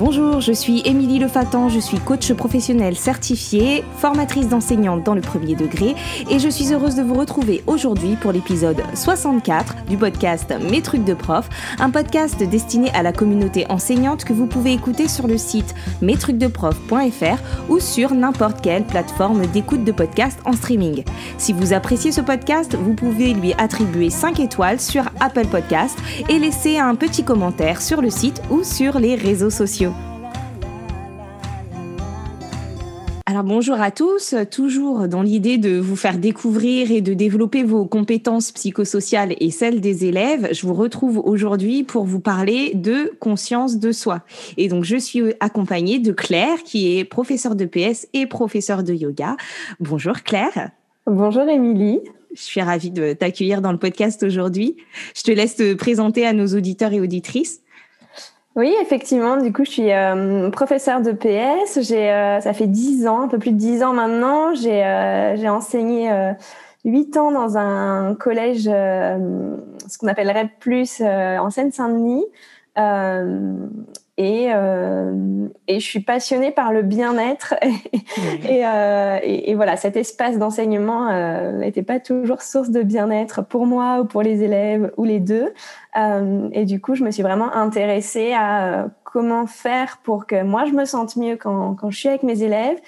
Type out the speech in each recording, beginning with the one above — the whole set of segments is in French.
Bonjour, je suis Émilie Lefatan, je suis coach professionnelle certifiée, formatrice d'enseignante dans le premier degré et je suis heureuse de vous retrouver aujourd'hui pour l'épisode 64 du podcast Mes trucs de prof, un podcast destiné à la communauté enseignante que vous pouvez écouter sur le site mestrucsdeprof.fr ou sur n'importe quelle plateforme d'écoute de podcast en streaming. Si vous appréciez ce podcast, vous pouvez lui attribuer 5 étoiles sur Apple Podcast et laisser un petit commentaire sur le site ou sur les réseaux sociaux. Alors bonjour à tous, toujours dans l'idée de vous faire découvrir et de développer vos compétences psychosociales et celles des élèves, je vous retrouve aujourd'hui pour vous parler de conscience de soi. Et donc je suis accompagnée de Claire qui est professeure de PS et professeure de yoga. Bonjour Claire. Bonjour Émilie. Je suis ravie de t'accueillir dans le podcast aujourd'hui. Je te laisse te présenter à nos auditeurs et auditrices. Oui, effectivement. Du coup, je suis euh, professeure de PS. J'ai, euh, ça fait dix ans, un peu plus de dix ans maintenant. J'ai, euh, j'ai enseigné huit ans dans un collège, ce qu'on appellerait plus en Seine-Saint-Denis. Et, et, je suis passionnée par le bien-être. et, et, et, voilà, cet espace d'enseignement n'était pas toujours source de bien-être pour moi ou pour les élèves ou les deux. Euh, et du coup, je me suis vraiment intéressée à euh, comment faire pour que moi, je me sente mieux quand, quand je suis avec mes élèves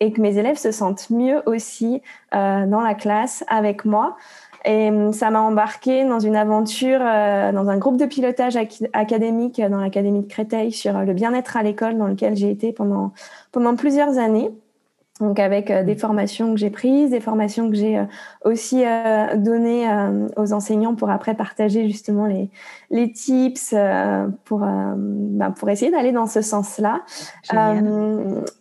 et que mes élèves se sentent mieux aussi euh, dans la classe avec moi. Et ça m'a embarqué dans une aventure, dans un groupe de pilotage académique dans l'Académie de Créteil sur le bien-être à l'école dans lequel j'ai été pendant, pendant plusieurs années. Donc avec euh, des formations que j'ai prises, des formations que j'ai euh, aussi euh, données aux enseignants pour après partager justement les, les tips pour, bah, pour essayer d'aller dans ce sens-là.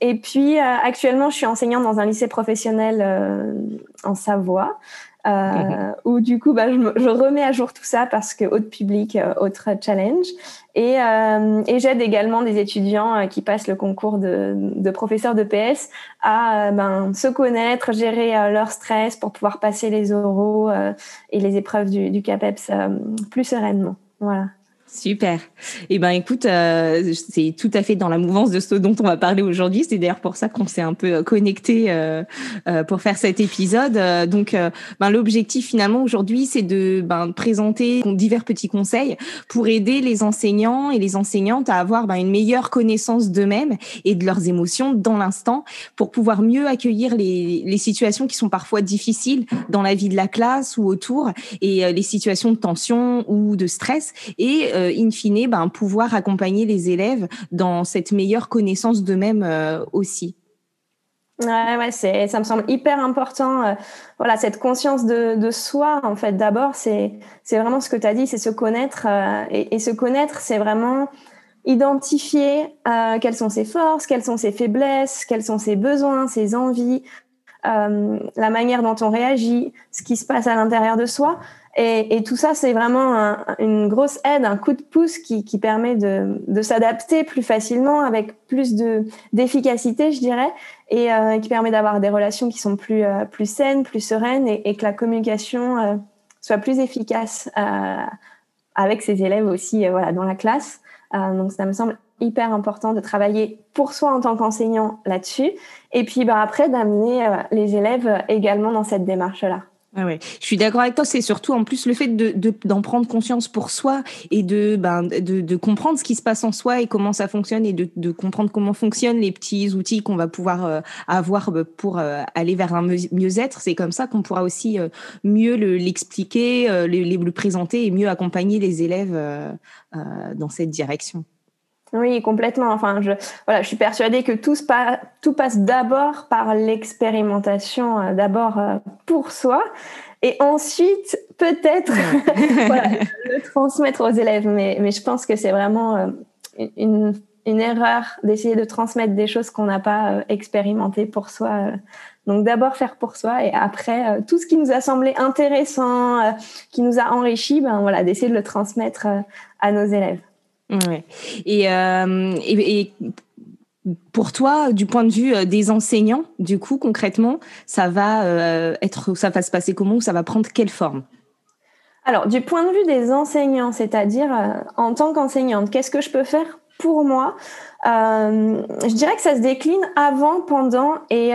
et puis actuellement, je suis enseignante dans un lycée professionnel en Savoie. Euh, où du coup, bah, je, je, remets à jour tout ça parce que autre public, euh, autre challenge. Et, euh, et j'aide également des étudiants euh, qui passent le concours de, de professeur de PS à ben, se connaître, gérer leur stress pour pouvoir passer les oraux et les épreuves du, du CAPEPS plus sereinement. Voilà. Super. Eh ben, écoute, euh, c'est tout à fait dans la mouvance de ce dont on va parler aujourd'hui. C'est d'ailleurs pour ça qu'on s'est un peu connecté euh, euh, pour faire cet épisode. donc, ben, l'objectif finalement aujourd'hui, c'est de ben, présenter divers petits conseils pour aider les enseignants et les enseignantes à avoir ben, une meilleure connaissance d'eux-mêmes et de leurs émotions dans l'instant, pour pouvoir mieux accueillir les, les situations qui sont parfois difficiles dans la vie de la classe ou autour, et les situations de tension ou de stress. Et in fine, ben, pouvoir accompagner les élèves dans cette meilleure connaissance d'eux-mêmes euh, aussi. Ouais, ouais, c'est, ça me semble hyper important. Euh, voilà, cette conscience de, soi, en fait, d'abord, c'est, c'est vraiment ce que tu as dit, c'est se connaître. et, se connaître, c'est vraiment identifier quelles sont ses forces, quelles sont ses faiblesses, quels sont ses besoins, ses envies, la manière dont on réagit, ce qui se passe à l'intérieur de soi. Et, et, tout ça, c'est vraiment un, une grosse aide, un coup de pouce qui, qui permet de, de s'adapter plus facilement, avec plus de d'efficacité, je dirais, et euh, qui permet d'avoir des relations qui sont plus euh, plus saines, plus sereines, et, et que la communication euh, soit plus efficace euh, avec ses élèves aussi, voilà, dans la classe. donc, ça me semble hyper important de travailler pour soi en tant qu'enseignant là-dessus, et puis bah, après d'amener les élèves également dans cette démarche-là. Ah ouais, je suis d'accord avec toi. C'est surtout en plus le fait de d'en prendre conscience pour soi et de, ben, de comprendre ce qui se passe en soi et comment ça fonctionne et de, comprendre comment fonctionnent les petits outils qu'on va pouvoir euh, avoir euh, pour euh, aller vers un mieux-être. C'est comme ça qu'on pourra aussi mieux l'expliquer, le, le, présenter et mieux accompagner les élèves dans cette direction. Oui, complètement. Enfin, je, voilà, je suis persuadée que tout, tout passe d'abord par l'expérimentation, euh, d'abord euh, pour soi, et ensuite peut-être voilà, le transmettre aux élèves. Mais, mais je pense que c'est vraiment euh, une, une erreur d'essayer de transmettre des choses qu'on n'a pas expérimentées pour soi. Donc d'abord faire pour soi et après tout ce qui nous a semblé intéressant, qui nous a enrichi, ben voilà, d'essayer de le transmettre à nos élèves. Euh, et, et, pour toi, du point de vue euh, des enseignants, du coup, concrètement, ça va euh, être, ça va se passer comment ça va prendre quelle forme? Alors, du point de vue des enseignants, c'est-à-dire en tant qu'enseignante, qu'est-ce que je peux faire pour moi, je dirais que ça se décline avant, pendant et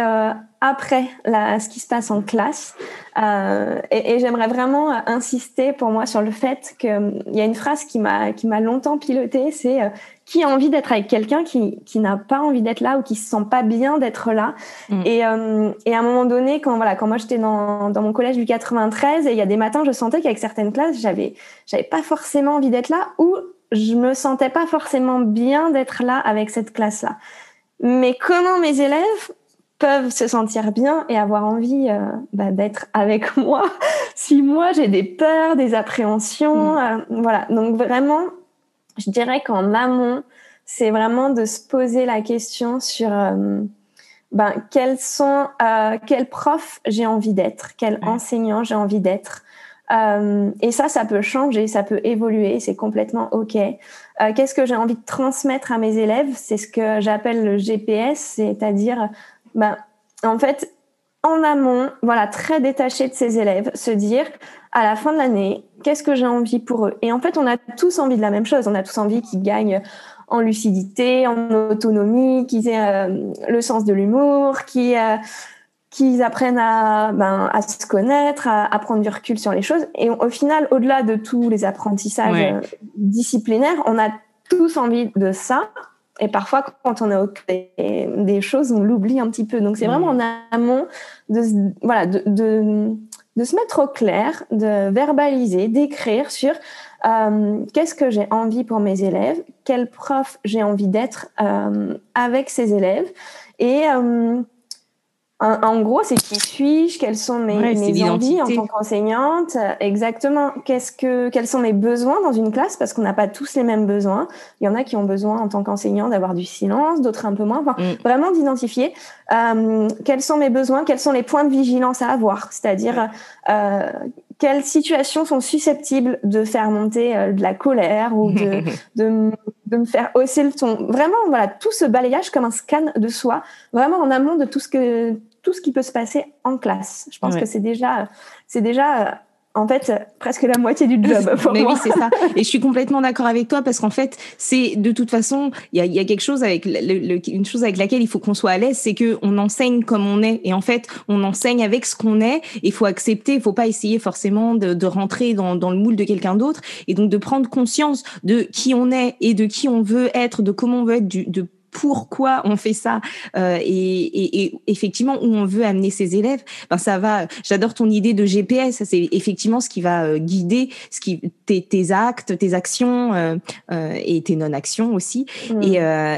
après la, ce qui se passe en classe. Euh, et, et j'aimerais vraiment insister pour moi sur le fait qu'il y a une phrase qui m'a qui m'a longtemps pilotée, c'est euh, qui a envie d'être avec quelqu'un qui, qui n'a pas envie d'être là ou qui se sent pas bien d'être là. Mm. Et, euh, et à un moment donné, quand voilà, quand moi j'étais dans, dans mon collège du 93, et il y a des matins, je sentais qu'avec certaines classes, j'avais j'avais pas forcément envie d'être là ou je me sentais pas forcément bien d'être là avec cette classe-là. Mais comment mes élèves peuvent se sentir bien et avoir envie euh, bah, d'être avec moi si moi j'ai des peurs, des appréhensions, mm. euh, voilà. Donc vraiment, je dirais qu'en amont, c'est vraiment de se poser la question sur euh, ben, quels sont, quels profs j'ai envie d'être, quel enseignant j'ai envie d'être. et ça, ça peut changer, ça peut évoluer, c'est complètement OK. Qu'est-ce que j'ai envie de transmettre à mes élèves? C'est ce que j'appelle le GPS, c'est-à-dire ben, en fait, en amont, voilà, très détaché de ses élèves, se dire à la fin de l'année, qu'est-ce que j'ai envie pour eux? Et en fait, on a tous envie de la même chose. On a tous envie qu'ils gagnent en lucidité, en autonomie, qu'ils aient euh, le sens de l'humour, qu'ils euh, apprennent à, ben, à se connaître, à, prendre du recul sur les choses. Et au final, au-delà de tous les apprentissages euh, disciplinaires, on a tous envie de ça. Et parfois, quand on a des, des choses, on l'oublie un petit peu. Donc, c'est vraiment en amont de, voilà, de, de, de, se mettre au clair, de verbaliser, d'écrire sur euh, qu'est-ce que j'ai envie pour mes élèves, quel prof j'ai envie d'être euh, avec ces élèves. Et euh, en gros, c'est qui suis-je? Quelles sont mes, mes envies en tant qu'enseignante? Exactement. Qu'est-ce que, quels sont mes besoins dans une classe? Parce qu'on n'a pas tous les mêmes besoins. Il y en a qui ont besoin en tant qu'enseignant d'avoir du silence, d'autres un peu moins. Enfin, mm. Vraiment d'identifier euh, quels sont mes besoins, quels sont les points de vigilance à avoir. C'est-à-dire euh, quelles situations sont susceptibles de faire monter euh, de la colère ou de, de, de, me faire hausser le ton. Vraiment, voilà, tout ce balayage comme un scan de soi, vraiment en amont de tout ce que tout ce qui peut se passer en classe. Je pense que c'est déjà, c'est déjà en fait presque la moitié du job pour Mais oui, c'est ça. Et je suis complètement d'accord avec toi parce qu'en fait, c'est de toute façon, il y a, y a, quelque chose avec le, une chose avec laquelle il faut qu'on soit à l'aise, c'est que on enseigne comme on est. Et en fait, on enseigne avec ce qu'on est. Il faut accepter. Il faut pas essayer forcément de, de rentrer dans, dans le moule de quelqu'un d'autre. Et donc de prendre conscience de qui on est et de qui on veut être, de comment on veut être, du, de pourquoi on fait ça euh, et, et, effectivement où on veut amener ses élèves, ben ça va. J'adore ton idée de GPS. C'est effectivement ce qui va euh, guider ce qui tes, tes actes, tes actions euh, euh et tes non-actions aussi. Mmh. Et,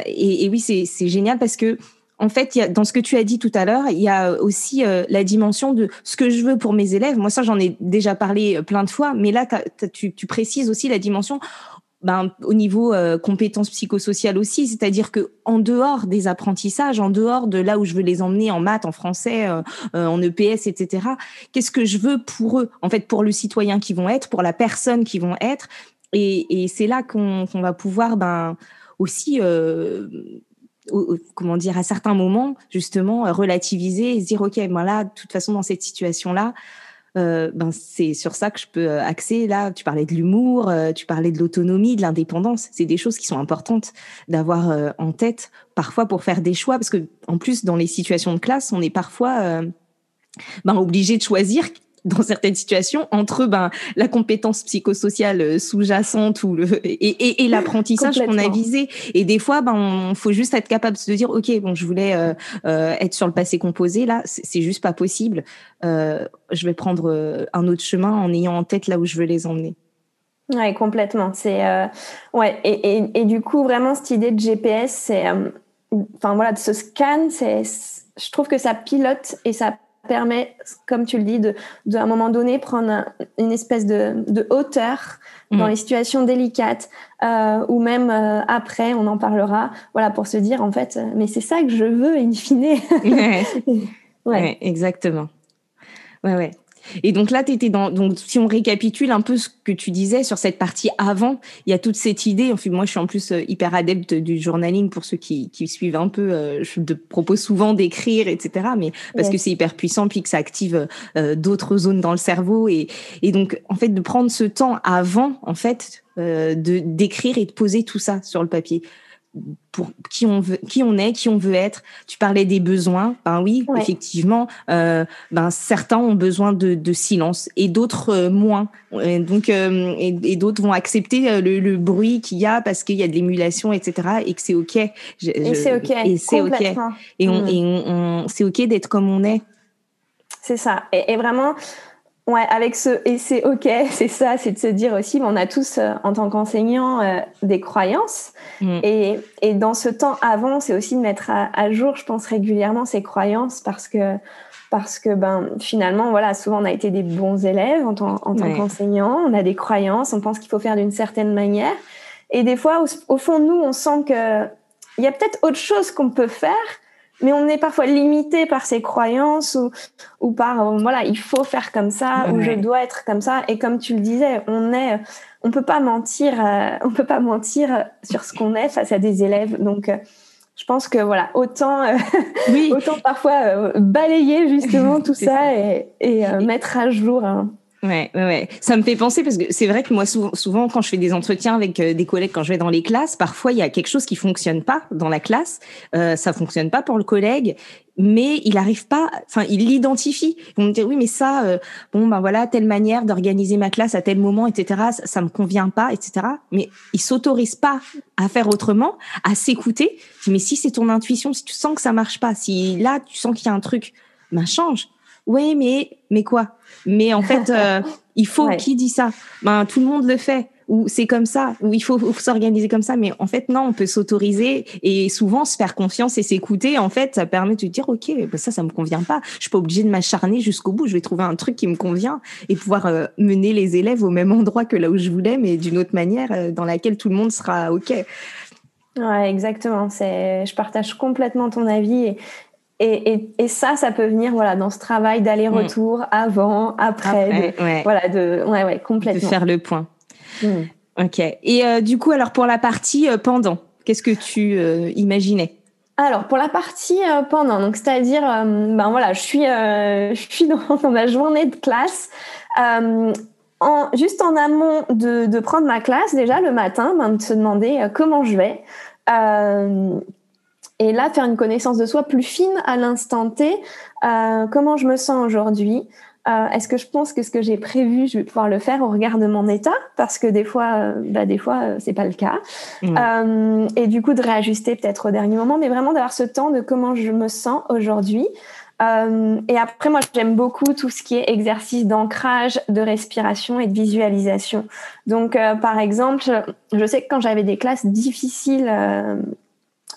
et, et, oui, c'est génial parce que en fait, il y a, dans ce que tu as dit tout à l'heure, il y a aussi euh, la dimension de ce que je veux pour mes élèves. Moi, ça, j'en ai déjà parlé plein de fois, mais là, tu, tu, précises aussi la dimension ben, au niveau euh, compétences psychosociales aussi, c'est-à-dire que en dehors des apprentissages, en dehors de là où je veux les emmener en maths, en français, euh, euh, en EPS, etc. Qu'est-ce que je veux pour eux, en fait, pour le citoyen qui vont être, pour la personne qui vont être, et, c'est là qu'on va pouvoir ben aussi comment dire à certains moments justement relativiser et se dire ok moi là de toute façon dans cette situation là euh, ben c'est sur ça que je peux euh, axer. Là, tu parlais de l'humour, euh, tu parlais de l'autonomie, de l'indépendance. C'est des choses qui sont importantes d'avoir en tête parfois pour faire des choix, parce que en plus dans les situations de classe, on est parfois ben, obligé de choisir dans certaines situations entre ben la compétence psychosociale euh, sous-jacente ou le et, et, et l'apprentissage qu'on a visé. Et des fois ben on faut juste être capable de se dire ok bon je voulais euh, euh, être sur le passé composé. Là c'est juste pas possible. Euh, je vais prendre un autre chemin en ayant en tête là où je veux les emmener. Ouais complètement. C'est ouais. Et, et, et, du coup vraiment cette idée de GPS c'est enfin voilà de ce scan c'est je trouve que ça pilote et ça permet, comme tu le dis, de, de à un moment donné prendre une espèce de, de hauteur dans mm. les situations délicates euh, ou même euh, après, on en parlera. Voilà, pour se dire en fait, mais c'est ça que je veux in fine. ouais. ouais. exactement. Ouais, ouais. Et donc là, tu étais dans. Donc, si on récapitule un peu ce que tu disais sur cette partie avant, il y a toute cette idée. Enfin, moi, je suis en plus euh, hyper adepte du journaling pour ceux qui, qui suivent un peu. Euh, je te propose souvent d'écrire, etc. Mais parce que c'est hyper puissant, puis que ça active euh, d'autres zones dans le cerveau. Et, et donc, en fait, de prendre ce temps avant, en fait, de d'écrire et de poser tout ça sur le papier pour qui on veut, qui on est, qui on veut être. Tu parlais des besoins. Ben oui, effectivement. Euh, ben certains ont besoin de, de silence et d'autres euh, moins. Et donc euh, et, d'autres vont accepter le, le bruit qu'il y a parce qu'il y a de l'émulation, etc. Et que c'est ok. et c'est ok. Et c'est ok. Et on, mm. et on, c'est ok d'être comme on est. C'est ça. Et, et vraiment Ouais, avec ce et c'est ok, c'est ça, c'est de se dire aussi, on a tous euh, en tant qu'enseignants euh, des croyances. Mm. et, et dans ce temps avant, c'est aussi de mettre à, jour, je pense régulièrement ces croyances parce que parce que ben finalement voilà, souvent on a été des bons élèves en, tant, en tant qu'enseignants, on a des croyances, on pense qu'il faut faire d'une certaine manière. Et des fois au, au fond nous on sent que il y a peut-être autre chose qu'on peut faire mais on est parfois limité par ses croyances ou, ou par euh, voilà il faut faire comme ça ou je dois être comme ça et comme tu le disais on est on peut pas mentir euh, on peut pas mentir sur ce qu'on est face à des élèves donc euh, je pense que voilà autant oui. autant parfois balayer justement tout ça et, et mettre à jour hein. Ouais, ouais, Ça me fait penser parce que c'est vrai que moi souvent, quand je fais des entretiens avec euh, des collègues quand je vais dans les classes, parfois il y a quelque chose qui fonctionne pas dans la classe, euh, ça fonctionne pas pour le collègue, mais il arrive pas, enfin il l'identifie. Vont me dire oui mais ça, euh, bon ben voilà telle manière d'organiser ma classe à tel moment, etc. Ça, ça me convient pas, etc. Mais il s'autorise pas à faire autrement, à s'écouter. Mais si c'est ton intuition, si tu sens que ça marche pas, si là tu sens qu'il y a un truc, ben change oui, mais mais quoi? Mais en fait, euh, il faut qui dit ça? Ben tout le monde le fait. Ou c'est comme ça, ou il faut, s'organiser comme ça. Mais en fait, non, on peut s'autoriser et souvent se faire confiance et s'écouter. En fait, ça permet de dire, ok, ben ça, ça me convient pas. Je suis pas obligée de m'acharner jusqu'au bout. Je vais trouver un truc qui me convient et pouvoir euh, mener les élèves au même endroit que là où je voulais, mais d'une autre manière euh, dans laquelle tout le monde sera ok. Ouais, exactement. C'est, je partage complètement ton avis et, et, et, et, ça, ça peut venir voilà dans ce travail d'aller-retour, mm. avant, après, voilà, de ouais, ouais, complètement. De faire le point. Mm. Ok. Et euh, du coup, alors pour la partie euh, pendant, qu'est-ce que tu euh, imaginais? Alors pour la partie pendant, donc c'est-à-dire, ben voilà, je suis, je suis dans, dans, ma journée de classe. En, juste en amont de, de, prendre ma classe, déjà le matin, ben, de se demander comment je vais, et là, faire une connaissance de soi plus fine à l'instant T. Euh, comment je me sens aujourd'hui euh, Est-ce que je pense que ce que j'ai prévu, je vais pouvoir le faire au regard de mon état? Parce que des fois, euh, bah, des fois, euh, c'est pas le cas. Et du coup, de réajuster peut-être au dernier moment, mais vraiment d'avoir ce temps de comment je me sens aujourd'hui. Euh, et après, moi, j'aime beaucoup tout ce qui est exercice d'ancrage, de respiration et de visualisation. Donc, par exemple, je sais que quand j'avais des classes difficiles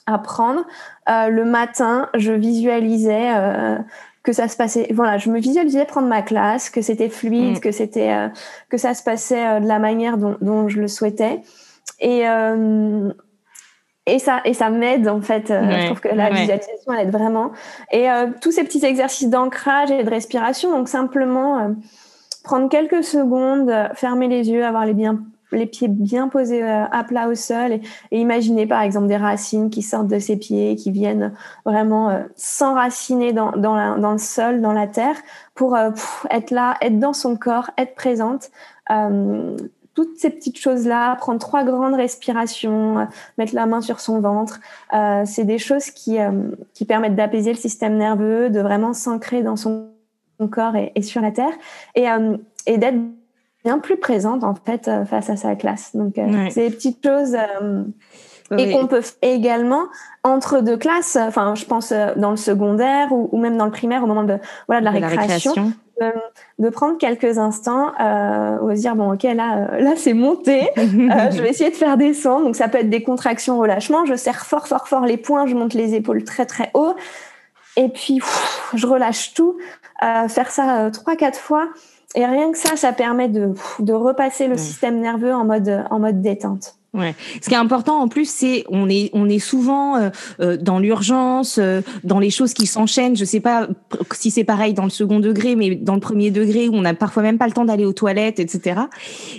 apprendre. Euh, le matin, je visualisais euh, que ça se passait. Voilà, je me visualisais prendre ma classe, que c'était fluide, mm. que c'était euh, que ça se passait de la manière dont, je le souhaitais. Et et ça et ça m'aide en fait. je trouve que la visualisation elle aide vraiment. Et tous ces petits exercices d'ancrage et de respiration, donc simplement prendre quelques secondes, fermer les yeux, avoir les bien les pieds bien posés euh, à plat au sol et, imaginer par exemple des racines qui sortent de ses pieds, qui viennent vraiment euh, s'enraciner dans, dans, dans, le sol, dans la terre, pour euh, être là, être dans son corps, être présente. toutes ces petites choses-là, prendre trois grandes respirations, mettre la main sur son ventre, c'est des choses qui, qui permettent d'apaiser le système nerveux, de vraiment s'ancrer dans son corps et, et, sur la terre, et, et d'être bien plus présente en fait euh, face à sa classe. Donc euh, c'est des petites choses euh, et qu'on peut également entre deux classes. Enfin, je pense dans le secondaire ou, même dans le primaire au moment de voilà de la, récréation. De, prendre quelques instants euh, où se dire bon ok là là c'est monté je vais essayer de faire descendre donc ça peut être des contractions relâchement je serre fort fort fort les poings je monte les épaules très très haut et puis je relâche tout faire ça trois quatre fois et rien que ça, ça permet de, de repasser le système nerveux en mode, en mode détente. Ouais. Ce qui est important en plus, c'est on est on est souvent euh, euh, dans l'urgence, euh, dans les choses qui s'enchaînent. Je sais pas si c'est pareil dans le second degré, mais dans le premier degré où on a parfois même pas le temps d'aller aux toilettes, etc.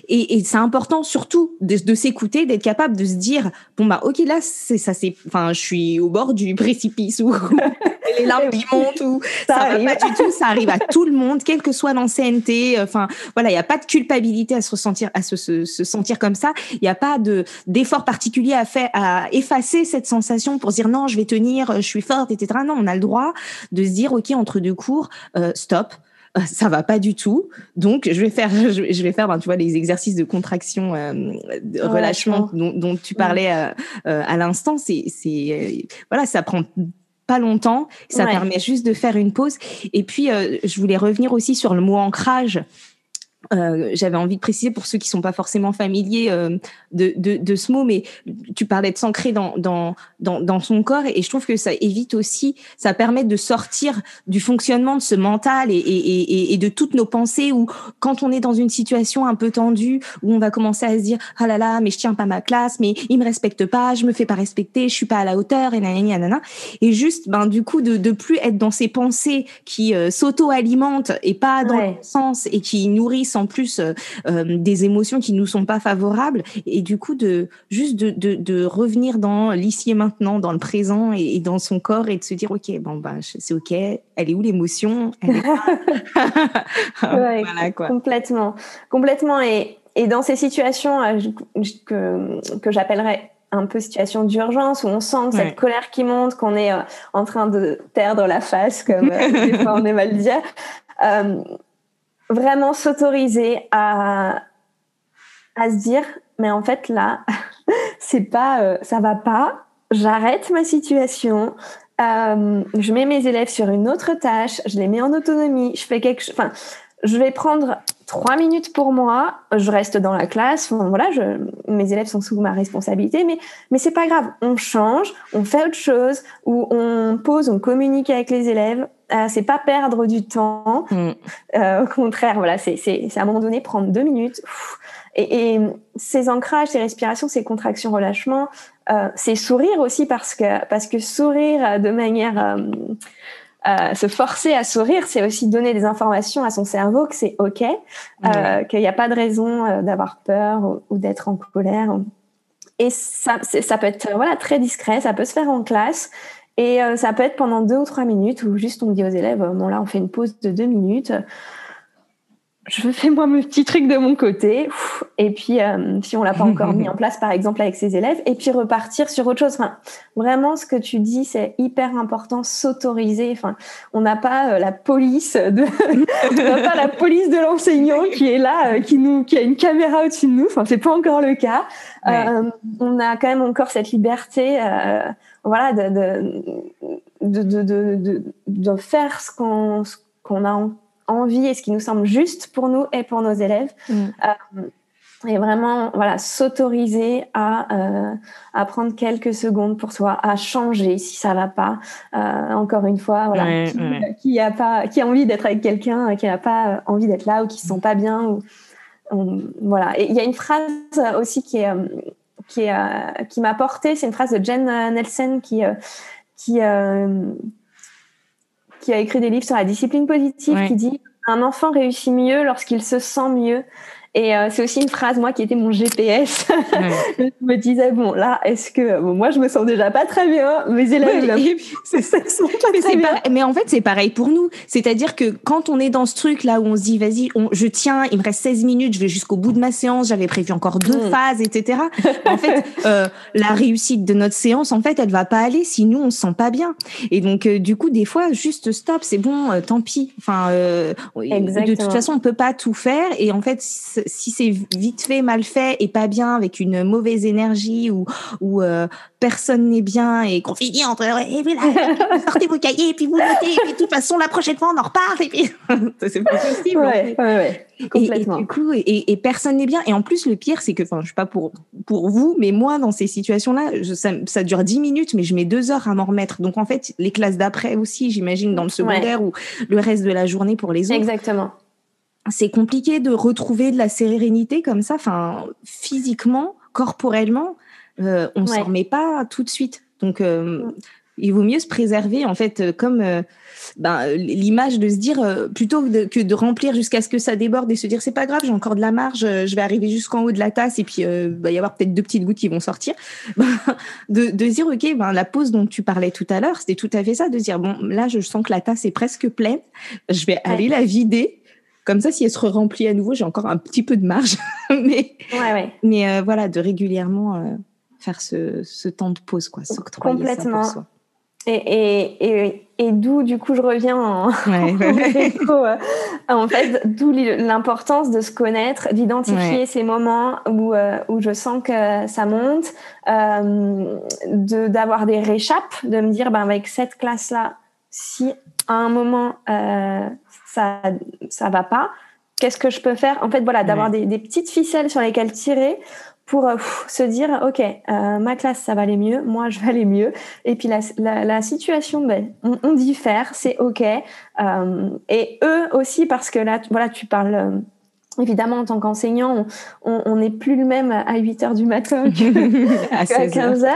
Et, et c'est important surtout de, de s'écouter, d'être capable de se dire bon bah ok là c'est ça c'est enfin je suis au bord du précipice ou les larmes qui montent ou ça, arrive. pas du tout. Ça arrive à tout le monde, quelle que soit l'ancienneté. Enfin, voilà, il n'y a pas de culpabilité à se ressentir, à se, se, sentir comme ça. Il n'y a pas de d'effort particulier à faire, à effacer cette sensation pour dire non, je vais tenir, je suis forte, etc. Non, on a le droit de se dire ok entre deux cours, euh, stop euh, ça va pas du tout. Donc, je vais faire, je vais faire, ben, tu vois, les exercices de contraction, euh, de relâchement dont, dont, tu parlais euh, à l'instant. C'est, c'est, voilà, ça prend pas longtemps. Ça permet juste de faire une pause. Et puis, je voulais revenir aussi sur le mot ancrage. Euh, j'avais envie de préciser pour ceux qui sont pas forcément familiers euh, de, de, de, ce mot, mais tu parlais de s'ancrer dans, dans, dans, dans, son corps et, je trouve que ça évite aussi, ça permet de sortir du fonctionnement de ce mental et, et, et, et de toutes nos pensées où quand on est dans une situation un peu tendue, où on va commencer à se dire ah là là, mais je tiens pas ma classe, mais il me respecte pas, je me fais pas respecter, je suis pas à la hauteur et nanana, nanana. et juste ben du coup de, de plus être dans ces pensées qui euh, s'auto-alimentent et pas dans le sens et qui nourrissent en plus euh, euh, des émotions qui nous sont pas favorables. Et du coup de juste de, de, de revenir dans l'ici et maintenant, dans le présent et, dans son corps et de se dire ok bon bah c'est ok, elle est où l'émotion? Voilà, quoi. Complètement, complètement. Et et dans ces situations euh, que, que j'appellerais un peu situation d'urgence où on sent cette colère qui monte, qu'on est en train de perdre la face, comme des fois on aime à le dire vraiment s'autoriser à, à se dire, mais en fait là, c'est pas, euh, ça va pas. J'arrête ma situation. Euh, je mets mes élèves sur une autre tâche. Je les mets en autonomie. Je fais quelque chose. Enfin, je vais prendre trois minutes pour moi. Je reste dans la classe. voilà, je, mes élèves sont sous ma responsabilité, mais mais c'est pas grave. On change, on fait autre chose, ou on pose, on communique avec les élèves. Euh, c'est pas perdre du temps. Mm. Euh, au contraire, voilà, c'est c'est à un moment donné prendre deux minutes. Et, et, ces ancrages, ces respirations, ces contractions, relâchements, euh, c'est sourire aussi parce que parce que sourire de manière euh, se forcer à sourire, c'est aussi donner des informations à son cerveau que c'est ok, euh, qu'il n'y a pas de raison euh, d'avoir peur ou, ou d'être en colère. Et ça, ça peut être voilà très discret, ça peut se faire en classe. Et ça peut être pendant deux ou trois minutes où juste on dit aux élèves, bon là on fait une pause de deux minutes, je fais moi mes petits trucs de mon côté et puis euh, si on l'a pas encore mis en place par exemple avec ses élèves et puis repartir sur autre chose. Enfin vraiment ce que tu dis c'est hyper important s'autoriser. Enfin on n'a pas euh, la police de on n'a pas la police de l'enseignant qui est là euh, qui nous qui a une caméra au-dessus de nous. Enfin c'est pas encore le cas. On a quand même encore cette liberté voilà de de, de de, de, de, faire ce qu'on ce qu'on a en envie et ce qui nous semble juste pour nous et pour nos élèves. Mm. Euh, et vraiment, voilà, s'autoriser à, euh, à prendre quelques secondes pour soi, à changer si ça va pas. Euh, encore une fois, voilà, qui, a pas, qui a envie d'être avec quelqu'un, qui n'a pas envie d'être là ou qui se sent pas bien. Ou, voilà. Et il y a une phrase aussi qui est qui est qui m'a porté. C'est une phrase de Jen Nelson qui qui qui a écrit des livres sur la discipline positive, qui dit un enfant réussit mieux lorsqu'il se sent mieux. Et euh, c'est aussi une phrase, moi, qui était mon GPS. je me disais, bon, là, est-ce que moi, je me sens déjà pas très bien, mes élèves, c'est ça, mais, mais en fait, c'est pareil pour nous. C'est-à-dire que quand on est dans ce truc là où on se dit, vas-y, je tiens, il me reste 16 minutes, je vais jusqu'au bout de ma séance, j'avais prévu encore deux mm. phases, etc. en fait, euh, la réussite de notre séance, en fait, elle va pas aller si nous, on se sent pas bien. Et donc, euh, du coup, des fois, juste stop, c'est bon, euh, tant pis. Enfin, euh, de toute façon, on peut pas tout faire. Et en fait, si c'est vite fait, mal fait et pas bien, avec une mauvaise énergie ou, ou euh, personne n'est bien et qu'on finit entre et voilà, sortez vos cahiers et puis vous notez et puis de toute façon la prochaine fois on en reparle et puis c'est pas possible. Ouais, ouais, ouais. Complètement. Et, du coup, et, et personne n'est bien. Et en plus, le pire, c'est que, enfin, je sais pas pour pour vous, mais moi, dans ces situations-là, ça, ça dure dix minutes, mais je mets deux heures à m'en remettre. Donc, en fait, les classes d'après aussi, j'imagine, dans le secondaire ou le reste de la journée pour les autres. Exactement c'est compliqué de retrouver de la sérénité comme ça, enfin physiquement, corporellement, euh, on s'en remet pas tout de suite. Donc euh, il vaut mieux se préserver en fait comme ben, l'image de se dire plutôt que de remplir jusqu'à ce que ça déborde et se dire c'est pas grave j'ai encore de la marge je vais arriver jusqu'en haut de la tasse et puis il va y avoir peut-être deux petites gouttes qui vont sortir. Ben, de, de dire ok ben la pause dont tu parlais tout à l'heure c'était tout à fait ça de dire bon là je sens que la tasse est presque pleine je vais aller la vider comme ça, si elle se remplit à nouveau, j'ai encore un petit peu de marge. mais mais euh, voilà, de régulièrement euh, faire ce, temps de pause, quoi, Complètement. Et, et, et, et d'où, du coup, je reviens en, euh, en, fait, d'où l'importance de se connaître, d'identifier ces moments où, où je sens que ça monte, de d'avoir des réchappes, de me dire, ben, avec cette classe-là, si à un moment ça ça va pas. Qu'est-ce que je peux faire? En fait, voilà, d'avoir des, petites ficelles sur lesquelles tirer pour euh, se dire, ok, euh, ma classe ça va aller mieux, moi je vais aller mieux. Et puis la, situation, ben, on, diffère, c'est ok. Euh, et eux aussi parce que là, voilà, tu parles Évidemment, en tant qu'enseignant, on n'est plus le même à 8 heures du matin qu'à 15 heures.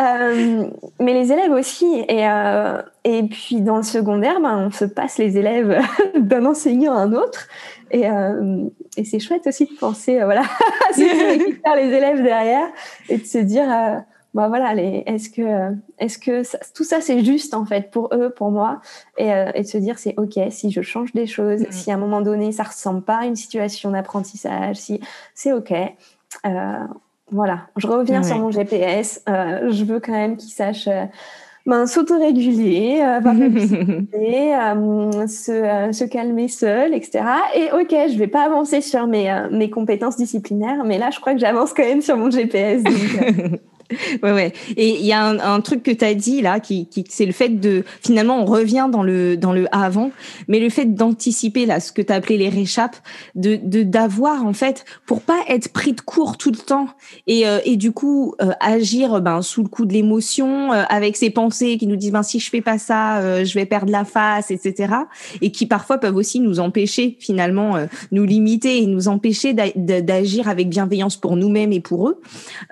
Euh, mais les élèves aussi. Et, euh, et puis, dans le secondaire, ben, on se passe les élèves d'un enseignant à un autre. Et, euh, et c'est chouette aussi de penser voilà, à ce les élèves derrière et de se dire bah voilà, est-ce que, est-ce que tout ça c'est juste en fait pour eux, pour moi, et, euh, de se dire c'est ok si je change des choses, mm-hmm. si à un moment donné ça ressemble pas à une situation d'apprentissage, si c'est ok. Euh, voilà, je reviens sur mon GPS. Euh, je veux quand même qu'ils sachent ben, s'autoréguler, avoir se, se calmer seul, etc. Et ok, je vais pas avancer sur mes, mes compétences disciplinaires, mais là, je crois que j'avance quand même sur mon GPS. Donc, ouais, ouais. Et il y a un, truc que tu as dit là, qui, qui c'est le fait de finalement on revient dans le dans le avant, mais le fait d'anticiper là ce que tu as appelé les réchappes, de d'avoir en fait pour pas être pris de court tout le temps et euh, et du coup euh, agir ben sous le coup de l'émotion euh, avec ses pensées qui nous disent ben si je fais pas ça je vais perdre la face etc et qui parfois peuvent aussi nous empêcher finalement nous limiter et nous empêcher d'agir avec bienveillance pour nous-mêmes et pour eux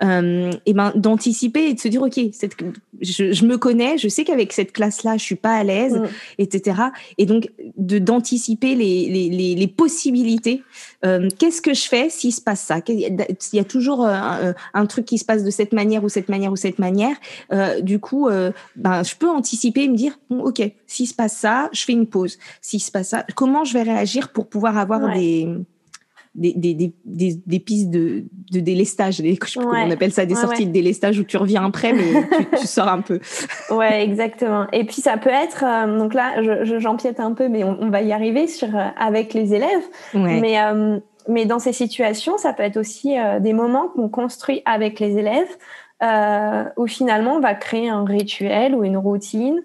et ben d'anticiper et de se dire ok cette, je, me connais je sais qu'avec cette classe là je suis pas à l'aise mm. etc et donc de d'anticiper les, les, les, possibilités. Euh, qu'est-ce que je fais s'il se passe ça? Il y a toujours euh, un, un, truc qui se passe de cette manière ou cette manière ou cette manière. Euh, du coup ben je peux anticiper et me dire bon, ok s'il se passe ça je fais une pause. S'il se passe ça comment je vais réagir pour pouvoir avoir des des, des, des, des, pistes de, de délestage. On appelle ça des sorties de délestage où tu reviens après, mais tu, sors un peu. Ouais, exactement. Et puis ça peut être, euh, donc là, j'empiète un peu, mais on, va y arriver sur, euh, avec les élèves. Mais, euh, mais dans ces situations, ça peut être aussi des moments qu'on construit avec les élèves, où finalement on va créer un rituel ou une routine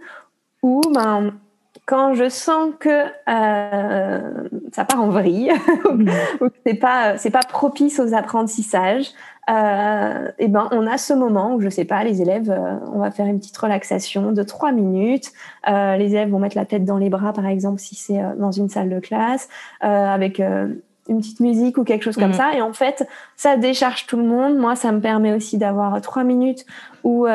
où ben, quand je sens que euh, ça part en vrille ou que c'est pas c'est pas propice aux apprentissages, euh, et ben on a ce moment où je sais pas les élèves, euh, on va faire une petite relaxation de trois minutes. Les élèves vont mettre la tête dans les bras par exemple si c'est dans une salle de classe avec une petite musique ou quelque chose comme mhm. ça. Et en fait, ça décharge tout le monde. Moi, ça me permet aussi d'avoir trois minutes où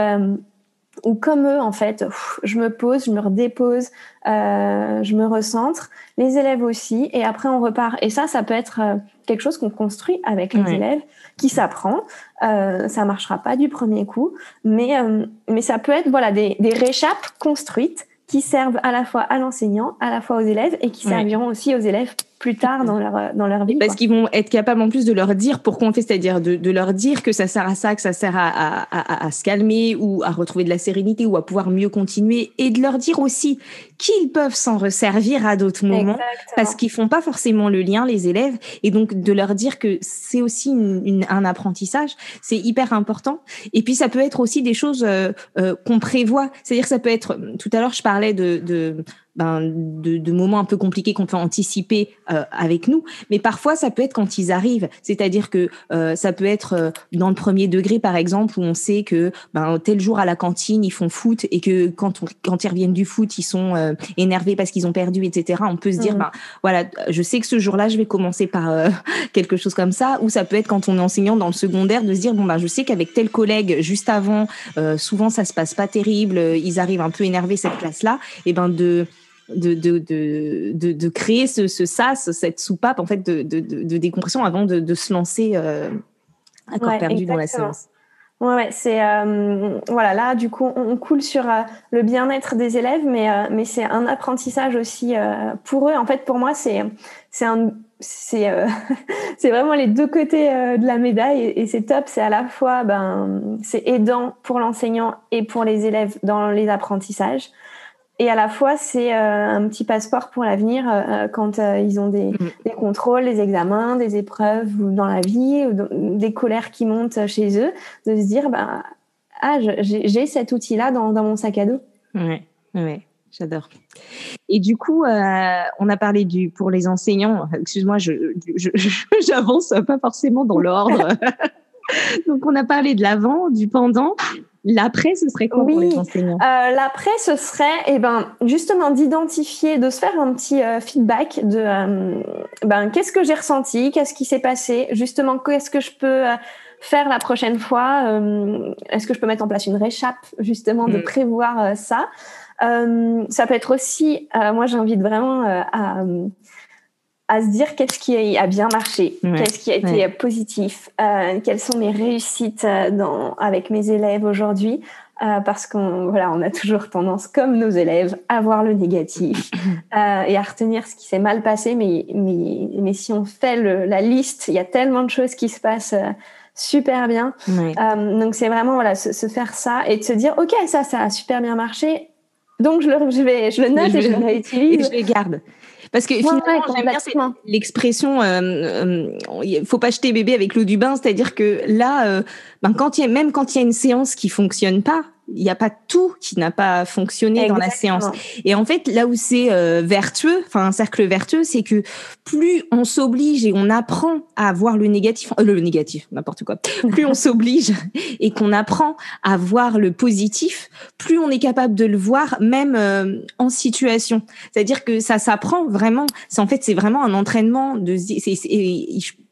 ou comme eux, en fait, je me pose, je me redépose, euh, je me recentre, les élèves aussi, et après on repart. Et ça, ça peut être euh, quelque chose qu'on construit avec les élèves, qui s'apprend. Euh, ça marchera pas du premier coup, mais euh, mais ça peut être voilà des, des réchappes construites qui servent à la fois à l'enseignant, à la fois aux élèves, et qui serviront aussi aux élèves plus tard dans leur dans leur vie. Parce qu'ils vont être capables en plus de leur dire pourquoi on fait, c'est-à-dire de, de, leur dire que ça sert à ça, que ça sert à, à, à, se calmer ou à retrouver de la sérénité ou à pouvoir mieux continuer, et de leur dire aussi qu'ils peuvent s'en resservir à d'autres moments parce qu'ils font pas forcément le lien les élèves, et donc de leur dire que c'est aussi une, un apprentissage, c'est hyper important. Et puis ça peut être aussi des choses euh, euh, qu'on prévoit, c'est-à-dire ça peut être tout à l'heure je parlais de, de ben, de, moments un peu compliqués qu'on peut anticiper euh, avec nous. Mais parfois, ça peut être quand ils arrivent. C'est-à-dire que euh, ça peut être euh, dans le premier degré, par exemple, où on sait que ben, tel jour à la cantine, ils font foot et que quand, on, quand ils reviennent du foot, ils sont énervés parce qu'ils ont perdu, etc. On peut se dire, mmh. ben, voilà, je sais que ce jour-là, je vais commencer par quelque chose comme ça. Ou ça peut être quand on est enseignant dans le secondaire, de se dire, bon, ben, je sais qu'avec tel collègue, juste avant, souvent, ça se passe pas terrible, ils arrivent un peu énervés cette classe-là, et ben de de, de, de, de, créer ce, ce sas, cette soupape en fait de, de, décompression avant de, se lancer euh, à corps perdu dans la séance. Ouais, ouais c'est euh, voilà là du coup on, coule sur euh, le bien-être des élèves, mais mais c'est un apprentissage aussi pour eux. En fait, pour moi, c'est c'est un c'est c'est vraiment les deux côtés de la médaille et, et c'est top. C'est à la fois ben c'est aidant pour l'enseignant et pour les élèves dans les apprentissages. Et à la fois, c'est euh, un petit passeport pour l'avenir euh, euh, quand ils ont des, mm. des, contrôles, des examens, des épreuves ou dans la vie, des colères qui montent chez eux, de se dire, bah, ah, j'ai cet outil-là dans, dans, mon sac à dos. Ouais, ouais, j'adore. Et du coup, on a parlé du pour les enseignants. Excuse-moi, j'avance je, pas forcément dans l'ordre. Donc, on a parlé de l'avant, du pendant. L'après, ce serait quoi pour les enseignants? Euh, L'après, ce serait eh ben, justement d'identifier, de se faire un petit euh, feedback de euh, ben, qu'est-ce que j'ai ressenti, qu'est-ce qui s'est passé, justement, qu'est-ce que je peux faire la prochaine fois, est-ce que je peux mettre en place une réchappe, justement, de mm. prévoir ça? ça peut être aussi, moi j'invite vraiment à à se dire qu'est-ce qui a bien marché, qu'est-ce qui a été positif, euh, quelles sont mes réussites euh, dans, avec mes élèves aujourd'hui, euh, parce qu'on voilà, on a toujours tendance, comme nos élèves, à voir le négatif euh, et à retenir ce qui s'est mal passé. Mais, mais, mais si on fait le, la liste, il y a tellement de choses qui se passent super bien. Donc c'est vraiment voilà, se, se, faire ça et de se dire ok, ça, ça a super bien marché. Donc je le, je vais, je le note et je le réutilise. Et je le garde. Parce que finalement, l'expression euh, euh, faut pas jeter bébé avec l'eau du bain, c'est-à-dire que là, euh, ben, quand il y a, même quand il y a une séance qui fonctionne pas, il n'y a pas tout qui n'a pas fonctionné dans la séance. Et en fait, là où c'est euh, vertueux, enfin un cercle vertueux, c'est que plus on s'oblige et on apprend à voir le négatif, euh, le négatif, n'importe quoi. Plus on s'oblige et qu'on apprend à voir le positif, plus on est capable de le voir même euh, en situation. C'est-à-dire que ça s'apprend vraiment. C'est en fait c'est vraiment un entraînement de.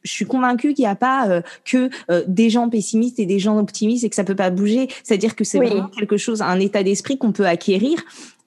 Je suis convaincue qu'il n'y a pas euh, que euh, des gens pessimistes et des gens optimistes et que ça peut pas bouger. C'est-à-dire que c'est vraiment quelque chose, un état d'esprit qu'on peut acquérir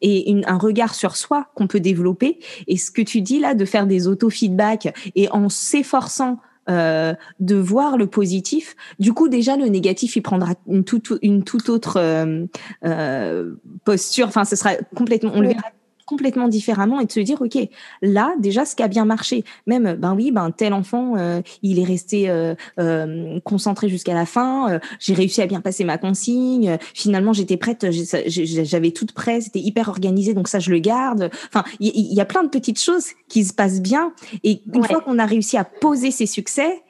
et une, un regard sur soi qu'on peut développer. Et ce que tu dis là, de faire des auto-feedback et en s'efforçant euh, de voir le positif. Du coup, déjà, le négatif, il prendra une toute, une toute autre euh, euh, posture. Enfin, ce sera complètement, on le verra complètement différemment et de se dire ok là déjà ce qui a bien marché même ben oui ben tel enfant euh, il est resté euh, euh, concentré jusqu'à la fin j'ai réussi à bien passer ma consigne finalement j'étais prête j'avais toute prête c'était hyper organisé donc ça je le garde. Enfin il y, a plein de petites choses qui se passent bien et une fois qu'on a réussi à poser ses succès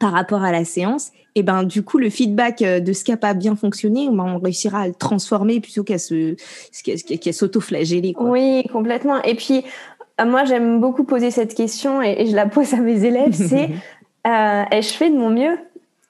par rapport à la séance, et ben du coup le feedback euh, de ce qui a pas bien fonctionné, ben, on réussira à le transformer plutôt qu'à se qu'à s'auto-flageller. Oui, complètement. Et puis euh, moi j'aime beaucoup poser cette question et, je la pose à mes élèves, c'est euh, ai-je fait de mon mieux?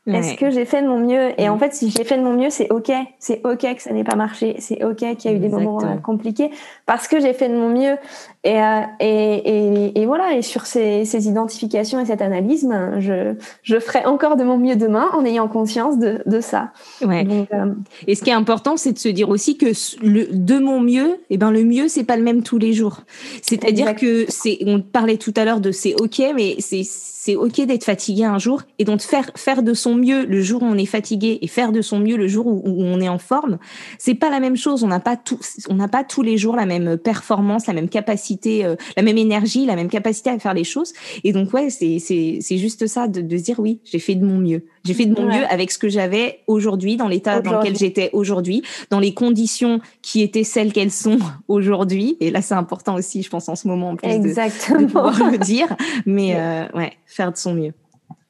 Est-ce que j'ai fait de mon mieux? Et en fait, si j'ai fait de mon mieux, c'est ok. C'est ok que ça n'ait pas marché. C'est ok qu'il y a eu des moments euh, compliqués parce que j'ai fait de mon mieux. Et, euh, et, et, et, voilà. Et sur ces, ces, identifications et cette analyse, ben, je, je ferai encore de mon mieux demain en ayant conscience de, de ça. Ouais. Donc, euh, et ce qui est important, c'est de se dire aussi que le, de mon mieux, eh ben le mieux, c'est pas le même tous les jours. C'est-à-dire que c'est, on parlait tout à l'heure de c'est ok, mais c'est c'est ok d'être fatigué un jour et donc faire faire de son mieux le jour où on est fatigué et faire de son mieux le jour où, on est en forme, c'est pas la même chose. On n'a pas tout, on n'a pas tous les jours la même performance, la même capacité, euh, la même énergie, la même capacité à faire les choses. Et donc ouais, c'est c'est c'est juste ça de, de se dire oui, j'ai fait de mon mieux. J'ai fait de mon mieux avec ce que j'avais aujourd'hui, dans l'état dans lequel j'étais aujourd'hui, dans les conditions qui étaient celles qu'elles sont aujourd'hui. Et là, c'est important aussi, je pense, en ce moment, en plus Exactement. De, pouvoir le dire. Mais euh, ouais, faire de son mieux.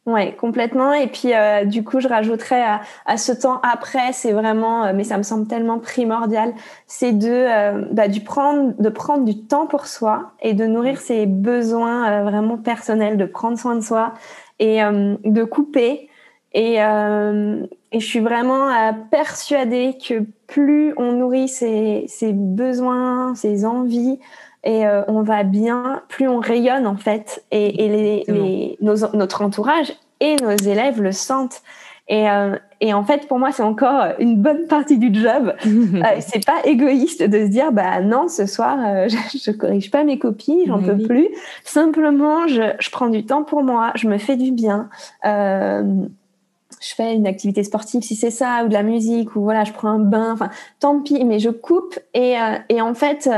Ouais, complètement. Et puis, euh, du coup, je rajouterais à, ce temps après, c'est vraiment, euh, mais ça me semble tellement primordial, c'est de, euh, bah, du prendre, de prendre du temps pour soi et de nourrir ses besoins vraiment personnels, de prendre soin de soi et de couper. Et, et je suis vraiment persuadée que plus on nourrit ses, ses besoins, ses envies, et euh, on va bien, plus on rayonne en fait, et, et les, notre entourage et nos élèves le sentent. Et, euh, et en fait, pour moi, c'est encore une bonne partie du job. euh, c'est pas égoïste de se dire, bah non, ce soir, euh, je, je, corrige pas mes copies, j'en peux plus. Simplement, je, je, prends du temps pour moi, je me fais du bien. je fais une activité sportive si c'est ça, ou de la musique, ou voilà, je prends un bain. Enfin, tant pis, mais je coupe. Et, et en fait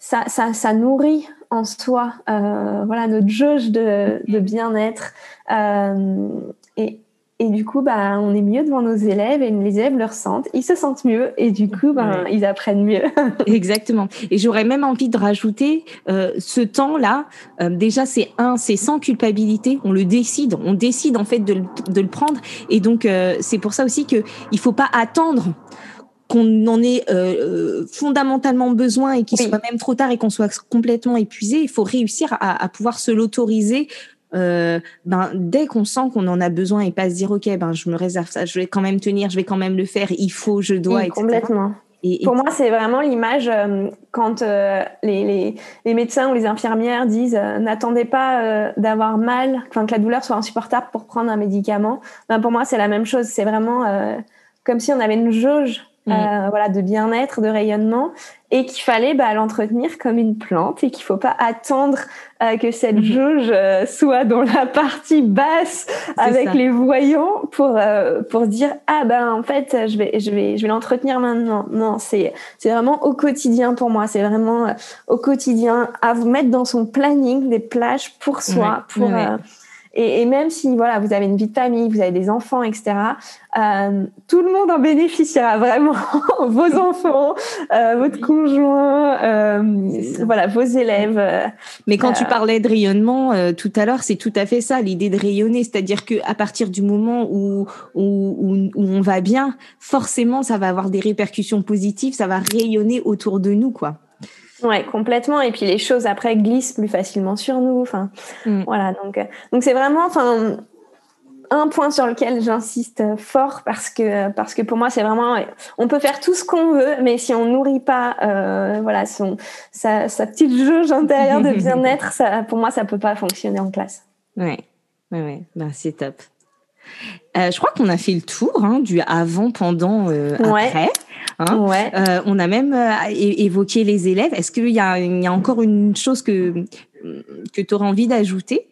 ça, ça, ça nourrit en soi euh, voilà notre jauge de, de bien-être. Euh, et, et du coup bah on est mieux devant nos élèves et les élèves le ressentent. Ils se sentent mieux et du coup bah, ils apprennent mieux. Exactement. Et j'aurais même envie de rajouter euh, ce temps là euh, déjà c'est un c'est sans culpabilité. On le décide. On décide en fait de, de le prendre. Et donc euh, c'est pour ça aussi que il faut pas attendre qu'on en ait euh, fondamentalement besoin et qu'il soit même trop tard et qu'on soit complètement épuisé, il faut réussir à, à pouvoir se l'autoriser euh, ben dès qu'on sent qu'on en a besoin et pas se dire ok ben je me réserve ça, je vais quand même tenir, je vais quand même le faire, il faut, je dois, oui, Complètement. Et, Pour moi, c'est vraiment l'image euh, quand euh, les, les, les, médecins ou les infirmières disent euh, n'attendez pas d'avoir mal, enfin que la douleur soit insupportable pour prendre un médicament. Ben, pour moi, c'est la même chose. C'est vraiment comme si on avait une jauge Mm. Euh, voilà, de bien-être, de rayonnement, et qu'il fallait bah, l'entretenir comme une plante et qu'il faut pas attendre euh, que cette mm-hmm. jauge euh, soit dans la partie basse avec les voyants pour pour dire ah ben en fait je vais je vais je vais l'entretenir maintenant. Non, c'est c'est vraiment au quotidien pour moi. C'est vraiment au quotidien à vous mettre dans son planning des plages pour soi, pour et, et, même si voilà, vous avez une vie de famille, vous avez des enfants, etc., euh, tout le monde en bénéficiera vraiment. vos enfants, euh, votre conjoint, euh, voilà, vos élèves. Euh, Mais quand tu euh, parlais de rayonnement tout à l'heure, c'est tout à fait ça, l'idée de rayonner, c'est-à-dire que à partir du moment où, où, où, où on va bien, forcément, ça va avoir des répercussions positives, ça va rayonner autour de nous, quoi. Ouais, complètement. Et puis les choses après glissent plus facilement sur nous. Enfin, mm. voilà. Donc, euh, donc c'est vraiment, enfin, un point sur lequel j'insiste fort parce que parce que pour moi c'est vraiment, on peut faire tout ce qu'on veut, mais si on nourrit pas, euh, voilà, son sa, sa petite jauge intérieure de bien-être, ça, pour moi ça peut pas fonctionner en classe. Ouais, ouais, ouais. Ben, c'est top. Euh, je crois qu'on a fait le tour hein, du avant, pendant, euh, après. Hein. Ouais. Euh, on a même euh, évoqué les élèves. Est-ce qu'il y, y, a encore une chose que, que tu aurais envie d'ajouter?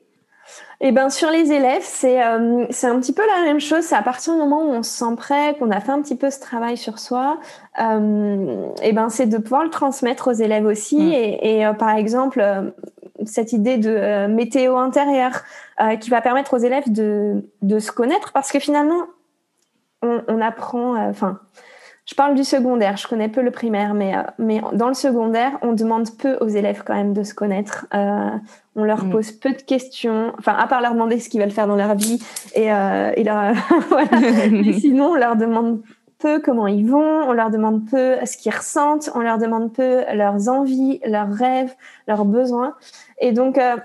Eh ben sur les élèves, c'est euh, c'est un petit peu la même chose. C'est à partir du moment où on se sent prêt, qu'on a fait un petit peu ce travail sur soi, euh, eh ben c'est de pouvoir le transmettre aux élèves aussi. Mm. Et, et euh, par exemple, cette idée de météo intérieure qui va permettre aux élèves de de se connaître, parce que finalement, on, on apprend. Enfin je parle du secondaire, je connais peu le primaire, mais, euh, mais dans le secondaire, on demande peu aux élèves quand même de se connaître. Euh, on leur mm. pose peu de questions, enfin, à part leur demander ce qu'ils veulent faire dans leur vie. Et, euh, et leur, voilà. mais sinon, on leur demande peu comment ils vont, on leur demande peu ce qu'ils ressentent, on leur demande peu leurs envies, leurs rêves, leurs besoins. Et donc, euh,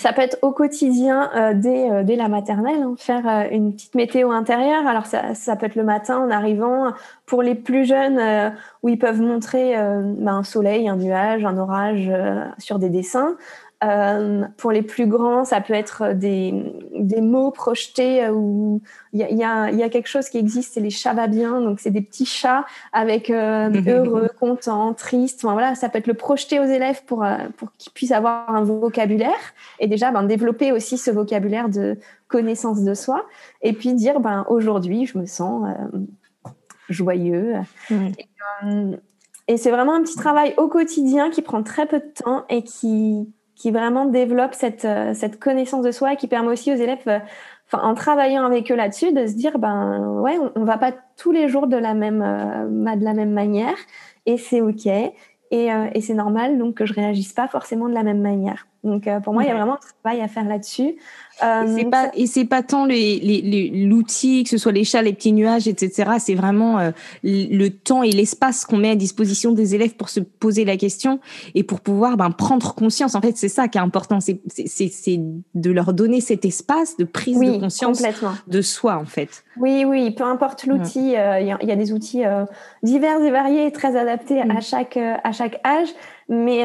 ça peut être au quotidien euh, dès, euh, dès, la maternelle, hein, faire euh, une petite météo intérieure. Alors ça, ça, peut être le matin en arrivant pour les plus jeunes où ils peuvent montrer ben, un soleil, un nuage, un orage sur des dessins. Euh, pour les plus grands, ça peut être des, des mots projetés euh, où il y a, y, a, y a, quelque chose qui existe, c'est les chats va bien. Donc, c'est des petits chats avec euh, heureux, contents, tristes. Enfin, voilà, ça peut être le projeter aux élèves pour, pour qu'ils puissent avoir un vocabulaire et déjà ben, développer aussi ce vocabulaire de connaissance de soi. Et puis dire, ben, aujourd'hui, je me sens joyeux. Et, et c'est vraiment un petit travail au quotidien qui prend très peu de temps et qui, qui vraiment développe cette, euh, cette connaissance de soi et qui permet aussi aux élèves, euh, enfin, en travaillant avec eux là-dessus, de se dire, ben ouais, on, va pas tous les jours de la même, euh, de la même manière et c'est ok. Et, et c'est normal donc que je réagisse pas forcément de la même manière. Donc pour moi, il y a vraiment un travail à faire là-dessus. Euh, et c'est pas et c'est pas tant l'outil, que ce soit les chats, les petits nuages, etc. C'est vraiment euh, le temps et l'espace qu'on met à disposition des élèves pour se poser la question et pour pouvoir ben, prendre conscience. En fait, c'est ça qui est important. C'est de leur donner cet espace de prise de conscience de soi, en fait. Oui, oui. Peu importe l'outil, euh, il y, a des outils divers et variés, et très adaptés à mm. chaque à chaque âge. Mais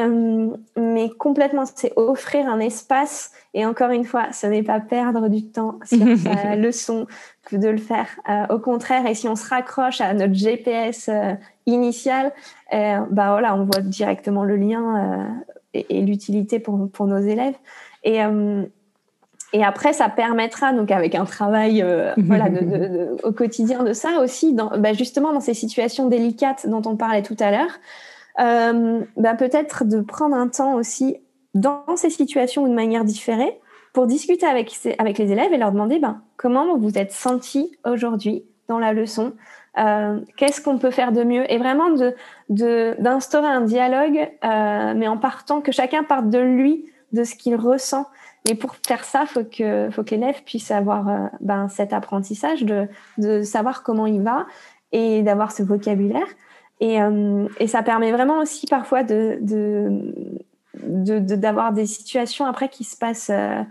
mais complètement, c'est offrir un espace et encore une fois, ce n'est pas perdre du temps sur sa leçon que de le faire. Euh, au contraire, et si on se raccroche à notre GPS euh, initial, euh, bah voilà, on voit directement le lien et, l'utilité pour, pour nos élèves. Et, et après, ça permettra, donc avec un travail voilà, de, au quotidien de ça aussi, dans, bah justement dans ces situations délicates dont on parlait tout à l'heure, bah peut-être de prendre un temps aussi dans ces situations de manière différée pour discuter avec, avec les élèves et leur demander ben, comment vous vous êtes senti aujourd'hui dans la leçon, euh, qu'est-ce qu'on peut faire de mieux et vraiment d'instaurer de, un dialogue, euh, mais en partant que chacun parte de lui, de ce qu'il ressent. Et pour faire ça, faut que faut que l'élève puisse avoir euh, ben, cet apprentissage de, de savoir comment il va et d'avoir ce vocabulaire. Et, ça permet vraiment aussi parfois de, d'avoir de, des situations après qui se passent euh,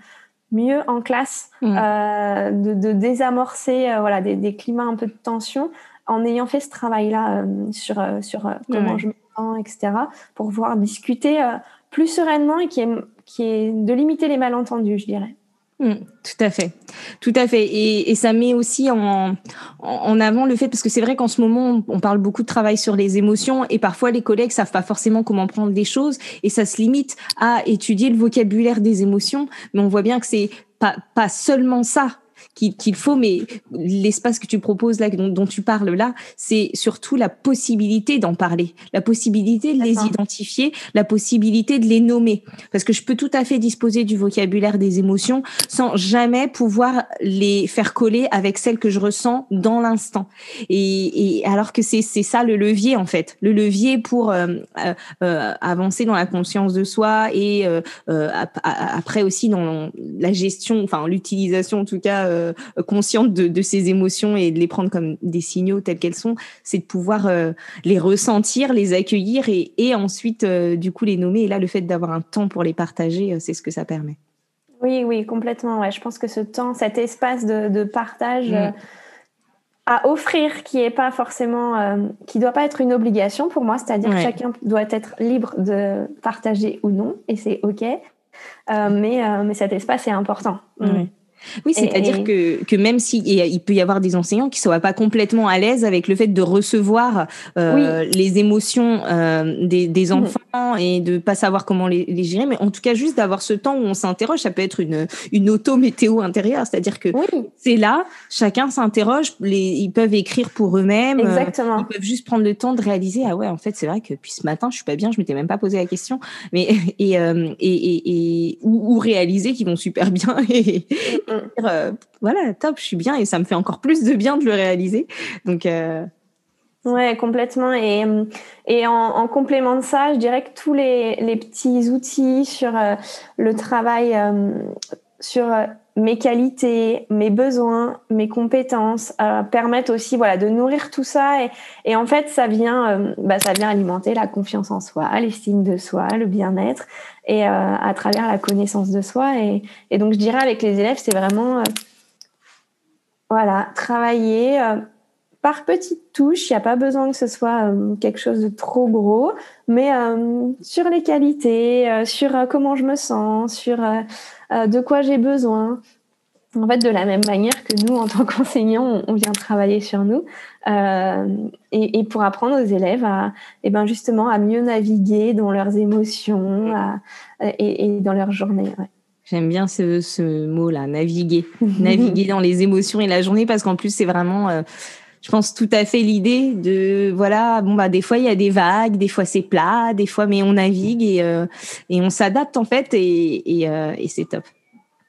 mieux en classe, mm. euh, de, désamorcer euh, voilà, des, climats un peu de tension en ayant fait ce travail-là sur, sur comment je me sens, etc., pour pouvoir discuter plus sereinement et qui est, qui est de limiter les malentendus, je dirais. Mm, tout à fait, tout à fait, et, ça met aussi en, avant le fait parce que c'est vrai qu'en ce moment on parle beaucoup de travail sur les émotions et parfois les collègues savent pas forcément comment prendre des choses et ça se limite à étudier le vocabulaire des émotions, mais on voit bien que c'est pas seulement ça qu'il faut, mais l'espace que tu proposes là, dont, tu parles là, c'est surtout la possibilité d'en parler, la possibilité de les identifier, la possibilité de les nommer. Parce que je peux tout à fait disposer du vocabulaire des émotions sans jamais pouvoir les faire coller avec celles que je ressens dans l'instant. Et, et, alors que c'est ça le levier en fait, le levier pour euh, euh, euh avancer dans la conscience de soi et euh après aussi dans la gestion, enfin l'utilisation en tout cas euh, consciente de, ses émotions et de les prendre comme des signaux tels qu'elles sont, c'est de pouvoir euh, les ressentir, les accueillir et, ensuite euh, du coup les nommer. Et là, le fait d'avoir un temps pour les partager, c'est ce que ça permet. Oui, oui, complètement. Ouais. Je pense que ce temps, cet espace de, partage. Mm. à offrir qui est pas forcément qui doit pas être une obligation pour moi c'est-à-dire que chacun doit être libre de partager ou non et c'est ok mais mais cet espace est important mm. Oui, c'est-à-dire que, que même s'il il peut y avoir des enseignants qui ne soient pas complètement à l'aise avec le fait de recevoir euh, les émotions euh, des, des, mhm. enfants et de pas savoir comment les, les, gérer, mais en tout cas juste d'avoir ce temps où on s'interroge, ça peut être une, une auto-météo intérieure, c'est-à-dire que c'est là, chacun s'interroge, ils peuvent écrire pour eux-mêmes, euh, ils peuvent juste prendre le temps de réaliser, ah ouais, en fait c'est vrai que depuis ce matin je suis pas bien, je m'étais même pas posé la question, mais et, euh, et, et, et ou, ou réaliser qu'ils vont super bien. Et, euh, voilà, top, je suis bien et ça me fait encore plus de bien de le réaliser. Donc, euh... ouais, complètement. Et, et en, complément de ça, je dirais que tous les, petits outils sur euh, le travail, euh, sur mes qualités, mes besoins, mes compétences permettent aussi voilà de nourrir tout ça et, en fait ça vient bah, ça vient alimenter la confiance en soi, l'estime de soi, le bien-être et euh, à travers la connaissance de soi. Et, donc, je dirais avec les élèves, c'est vraiment, euh, voilà, travailler euh, par petites touches. Il n'y a pas besoin que ce soit quelque chose de trop gros, mais sur les qualités, sur comment je me sens, sur de quoi j'ai besoin? En fait, de la même manière que nous, en tant qu'enseignants, on vient travailler sur nous euh, et, et, pour apprendre aux élèves à, et eh ben justement, à mieux naviguer dans leurs émotions à, et, et, dans leur journée. Ouais. J'aime bien ce, ce mot-là, naviguer, naviguer dans les émotions et la journée, parce qu'en plus, c'est vraiment, euh, je pense, tout à fait l'idée de, voilà, bon bah des fois il y a des vagues, des fois c'est plat, des fois mais on navigue et euh, et on s'adapte en fait et et, euh, et c'est top.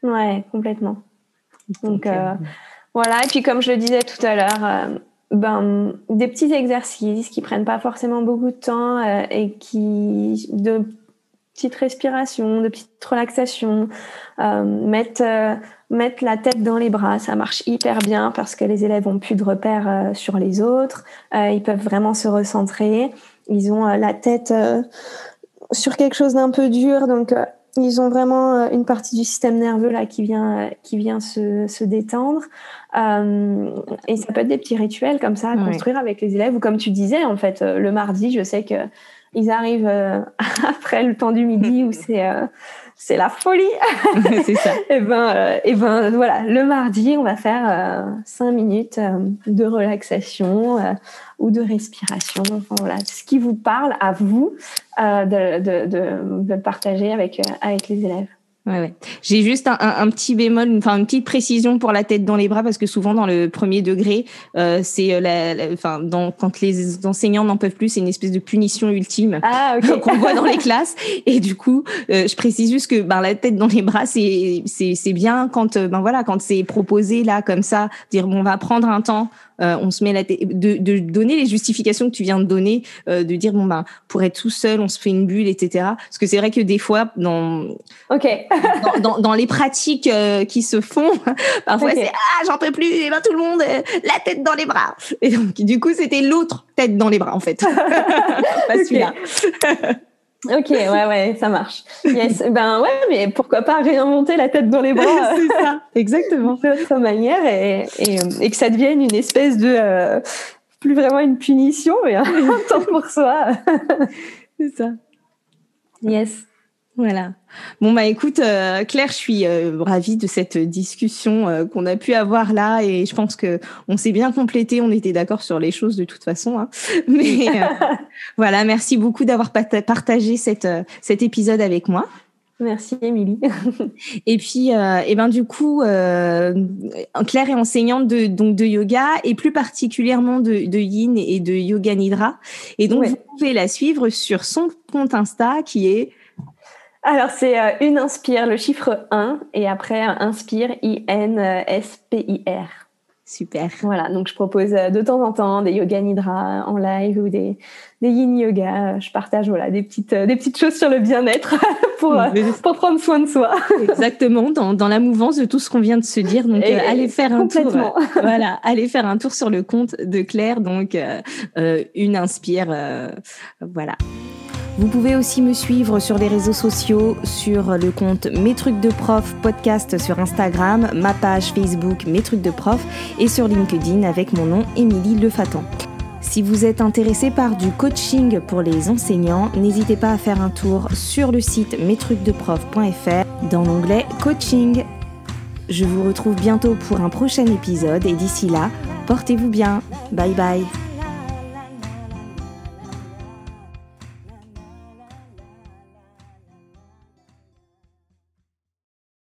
Ouais, complètement. Donc, euh, voilà, et puis comme je le disais tout à l'heure, ben, des petits exercices qui prennent pas forcément beaucoup de temps euh, et qui de petites respirations, de petites relaxations, euh, mettre, euh, mettre la tête dans les bras, ça marche hyper bien parce que les élèves ont plus de repères euh, sur les autres, ils peuvent vraiment se recentrer, ils ont la tête sur quelque chose d'un peu dur, donc ils ont vraiment une partie du système nerveux là qui vient qui vient se, se détendre. Et ça peut être des petits rituels comme ça à construire avec les élèves. Ou comme tu disais en fait le mardi je sais que ils arrivent euh, après le temps du midi où c'est euh, c'est la folie. c'est ça. et ben euh, et ben voilà, le mardi, on va faire cinq minutes de relaxation ou de respiration. Enfin, voilà, ce qui vous parle à vous de, de, de, de, partager avec avec les élèves. Ouais, ouais. J'ai juste un, un, petit bémol, enfin une petite précision pour la tête dans les bras parce que souvent dans le premier degré, euh, c'est euh, la, enfin dans, quand les enseignants n'en peuvent plus, c'est une espèce de punition ultime ah, okay. qu'on voit dans les classes. Et du coup, euh, je précise juste que ben la tête dans les bras, c'est c'est c'est bien quand euh, ben voilà quand c'est proposé là comme ça, dire bon on va prendre un temps euh, on se met la de, de, donner les justifications que tu viens de donner, euh, de dire bon ben pour être tout seul, on se fait une bulle, etc. Parce que c'est vrai que des fois dans ok dans, dans, dans, les pratiques euh, qui se font, parfois c'est ah j'en peux plus, et ben tout le monde la tête dans les bras. Et donc du coup c'était l'autre tête dans les bras en fait, pas celui-là. Ok, ouais, ouais, ça marche. Yes. ben ouais, mais pourquoi pas réinventer la tête dans les bras C'est ça, exactement. De autre manière et, et, et, que ça devienne une espèce de euh, plus vraiment une punition, mais un temps pour soi. C'est ça. Yes. Voilà. Bon bah écoute euh, Claire, je suis euh, ravie de cette discussion euh, qu'on a pu avoir là et je pense que on s'est bien complété, on était d'accord sur les choses de toute façon. Hein. Mais voilà, merci beaucoup d'avoir partagé cette, cet épisode avec moi. Merci Émilie. et puis, et ben du coup, Claire est enseignante de donc de yoga et plus particulièrement de, de Yin et de Yoga Nidra. Et donc vous pouvez la suivre sur son compte Insta qui est alors, c'est euh, une inspire, le chiffre 1, et après inspire, I-N-S-P-I-R. Super. Voilà, donc je propose euh, de temps en temps des yoga nidra en live ou des, des yin yoga. Je partage voilà, des, petites, euh, des petites choses sur le bien-être pour, pour prendre soin de soi. Exactement, dans, dans la mouvance de tout ce qu'on vient de se dire. Donc, allez faire un tour. voilà, allez faire un tour sur le compte de Claire. Donc, une inspire. voilà. Vous pouvez aussi me suivre sur les réseaux sociaux, sur le compte Mes trucs de prof podcast sur Instagram, ma page Facebook Mes trucs de prof et sur LinkedIn avec mon nom Émilie Lefatan. Si vous êtes intéressé par du coaching pour les enseignants, n'hésitez pas à faire un tour sur le site mestrucsdeprof.fr dans l'onglet coaching. Je vous retrouve bientôt pour un prochain épisode et d'ici là, portez-vous bien. Bye bye.